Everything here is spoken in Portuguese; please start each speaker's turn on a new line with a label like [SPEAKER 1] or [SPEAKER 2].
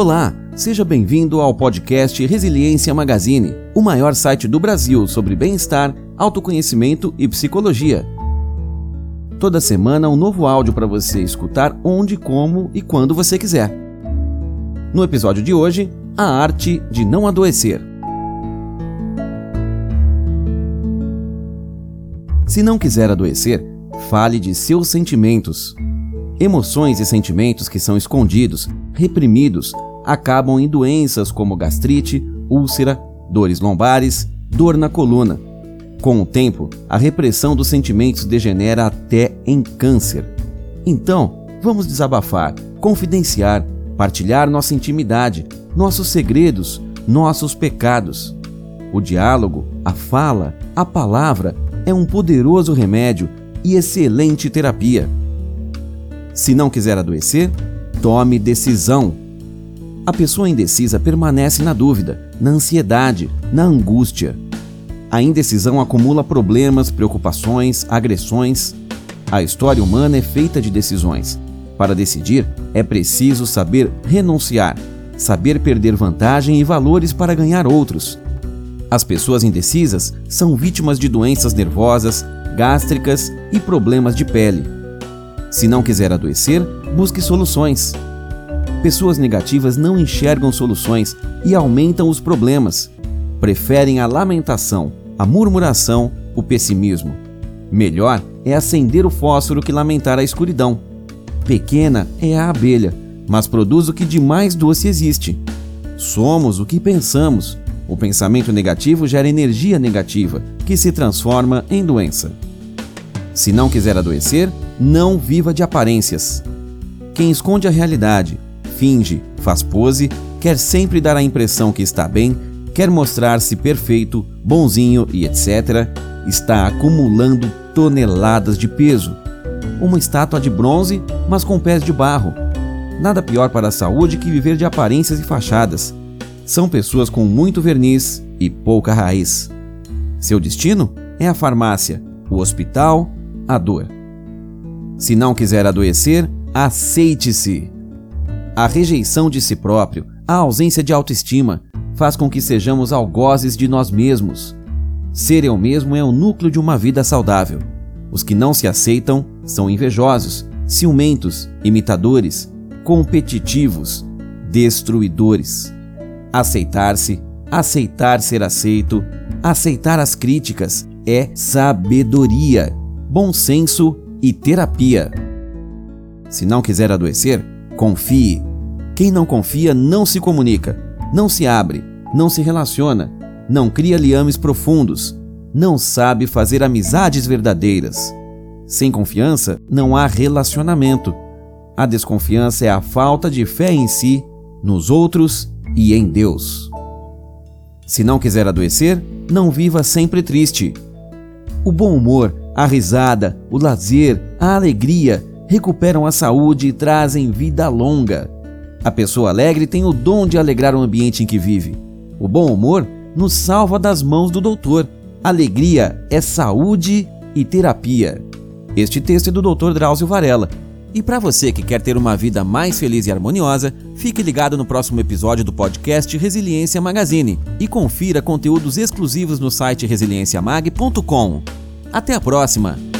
[SPEAKER 1] Olá, seja bem-vindo ao podcast Resiliência Magazine, o maior site do Brasil sobre bem-estar, autoconhecimento e psicologia. Toda semana um novo áudio para você escutar onde, como e quando você quiser. No episódio de hoje, a arte de não adoecer. Se não quiser adoecer, fale de seus sentimentos. Emoções e sentimentos que são escondidos, reprimidos, acabam em doenças como gastrite, úlcera, dores lombares, dor na coluna. Com o tempo, a repressão dos sentimentos degenera até em câncer. Então, vamos desabafar, confidenciar, partilhar nossa intimidade, nossos segredos, nossos pecados. O diálogo, a fala, a palavra é um poderoso remédio e excelente terapia. Se não quiser adoecer, tome decisão a pessoa indecisa permanece na dúvida, na ansiedade, na angústia. A indecisão acumula problemas, preocupações, agressões. A história humana é feita de decisões. Para decidir, é preciso saber renunciar, saber perder vantagem e valores para ganhar outros. As pessoas indecisas são vítimas de doenças nervosas, gástricas e problemas de pele. Se não quiser adoecer, busque soluções. Pessoas negativas não enxergam soluções e aumentam os problemas. Preferem a lamentação, a murmuração, o pessimismo. Melhor é acender o fósforo que lamentar a escuridão. Pequena é a abelha, mas produz o que de mais doce existe. Somos o que pensamos. O pensamento negativo gera energia negativa, que se transforma em doença. Se não quiser adoecer, não viva de aparências. Quem esconde a realidade finge, faz pose, quer sempre dar a impressão que está bem, quer mostrar-se perfeito, bonzinho e etc., está acumulando toneladas de peso. Uma estátua de bronze, mas com pés de barro. Nada pior para a saúde que viver de aparências e fachadas. São pessoas com muito verniz e pouca raiz. Seu destino é a farmácia, o hospital, a dor. Se não quiser adoecer, aceite-se. A rejeição de si próprio, a ausência de autoestima, faz com que sejamos algozes de nós mesmos. Ser eu mesmo é o núcleo de uma vida saudável. Os que não se aceitam são invejosos, ciumentos, imitadores, competitivos, destruidores. Aceitar-se, aceitar ser aceito, aceitar as críticas é sabedoria, bom senso e terapia. Se não quiser adoecer, confie, quem não confia não se comunica, não se abre, não se relaciona, não cria liames profundos, não sabe fazer amizades verdadeiras. Sem confiança não há relacionamento. A desconfiança é a falta de fé em si, nos outros e em Deus. Se não quiser adoecer, não viva sempre triste. O bom humor, a risada, o lazer, a alegria recuperam a saúde e trazem vida longa. A pessoa alegre tem o dom de alegrar o ambiente em que vive. O bom humor nos salva das mãos do doutor. Alegria é saúde e terapia. Este texto é do Dr. Drauzio Varela. E para você que quer ter uma vida mais feliz e harmoniosa, fique ligado no próximo episódio do podcast Resiliência Magazine e confira conteúdos exclusivos no site resilienciamag.com. Até a próxima!